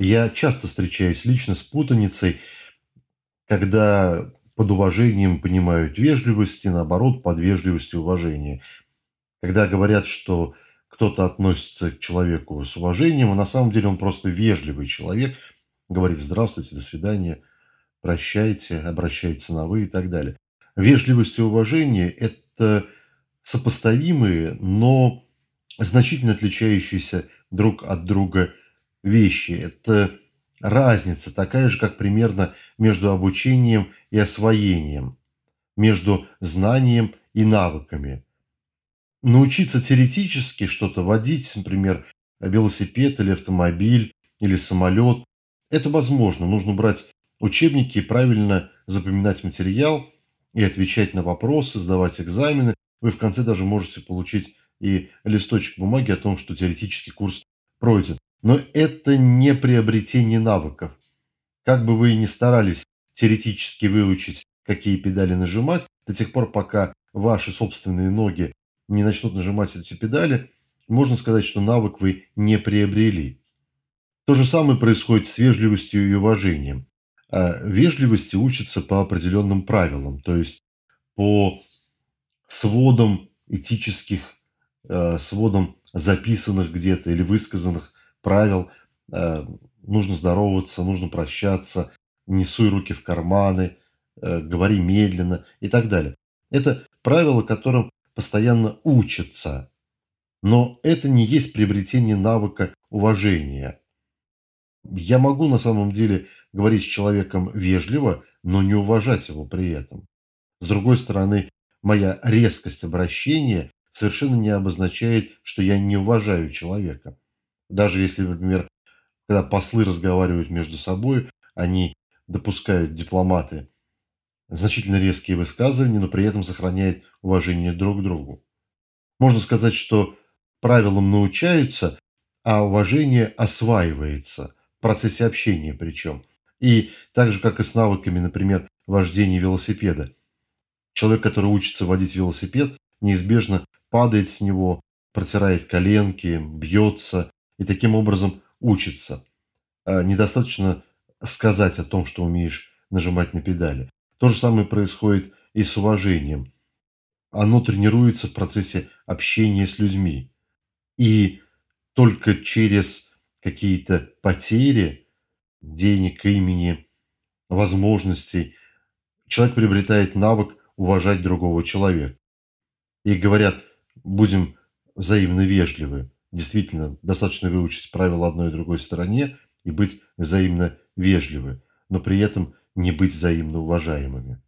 Я часто встречаюсь лично с путаницей, когда под уважением понимают вежливость и, наоборот, под вежливостью уважение. Когда говорят, что кто-то относится к человеку с уважением, а на самом деле он просто вежливый человек, говорит «здравствуйте», «до свидания», «прощайте», обращается на «вы» и так далее. Вежливость и уважение – это сопоставимые, но значительно отличающиеся друг от друга вещи. Это разница такая же, как примерно между обучением и освоением, между знанием и навыками. Научиться теоретически что-то водить, например, велосипед или автомобиль или самолет, это возможно. Нужно брать учебники, правильно запоминать материал и отвечать на вопросы, сдавать экзамены. Вы в конце даже можете получить и листочек бумаги о том, что теоретический курс пройден. Но это не приобретение навыков. Как бы вы ни старались теоретически выучить, какие педали нажимать, до тех пор, пока ваши собственные ноги не начнут нажимать эти педали, можно сказать, что навык вы не приобрели. То же самое происходит с вежливостью и уважением. А вежливости учатся по определенным правилам, то есть по сводам этических, э, сводам записанных где-то или высказанных правил. Э, нужно здороваться, нужно прощаться, не суй руки в карманы, э, говори медленно и так далее. Это правила, которым постоянно учатся. Но это не есть приобретение навыка уважения. Я могу на самом деле говорить с человеком вежливо, но не уважать его при этом. С другой стороны, моя резкость обращения совершенно не обозначает, что я не уважаю человека. Даже если, например, когда послы разговаривают между собой, они допускают дипломаты значительно резкие высказывания, но при этом сохраняют уважение друг к другу. Можно сказать, что правилам научаются, а уважение осваивается в процессе общения причем. И так же, как и с навыками, например, вождения велосипеда. Человек, который учится водить велосипед, неизбежно падает с него, протирает коленки, бьется, и таким образом учится. А недостаточно сказать о том, что умеешь нажимать на педали. То же самое происходит и с уважением. Оно тренируется в процессе общения с людьми. И только через какие-то потери денег, имени, возможностей человек приобретает навык уважать другого человека. И говорят, будем взаимно вежливы. Действительно, достаточно выучить правила одной и другой стороне и быть взаимно вежливы, но при этом не быть взаимно уважаемыми.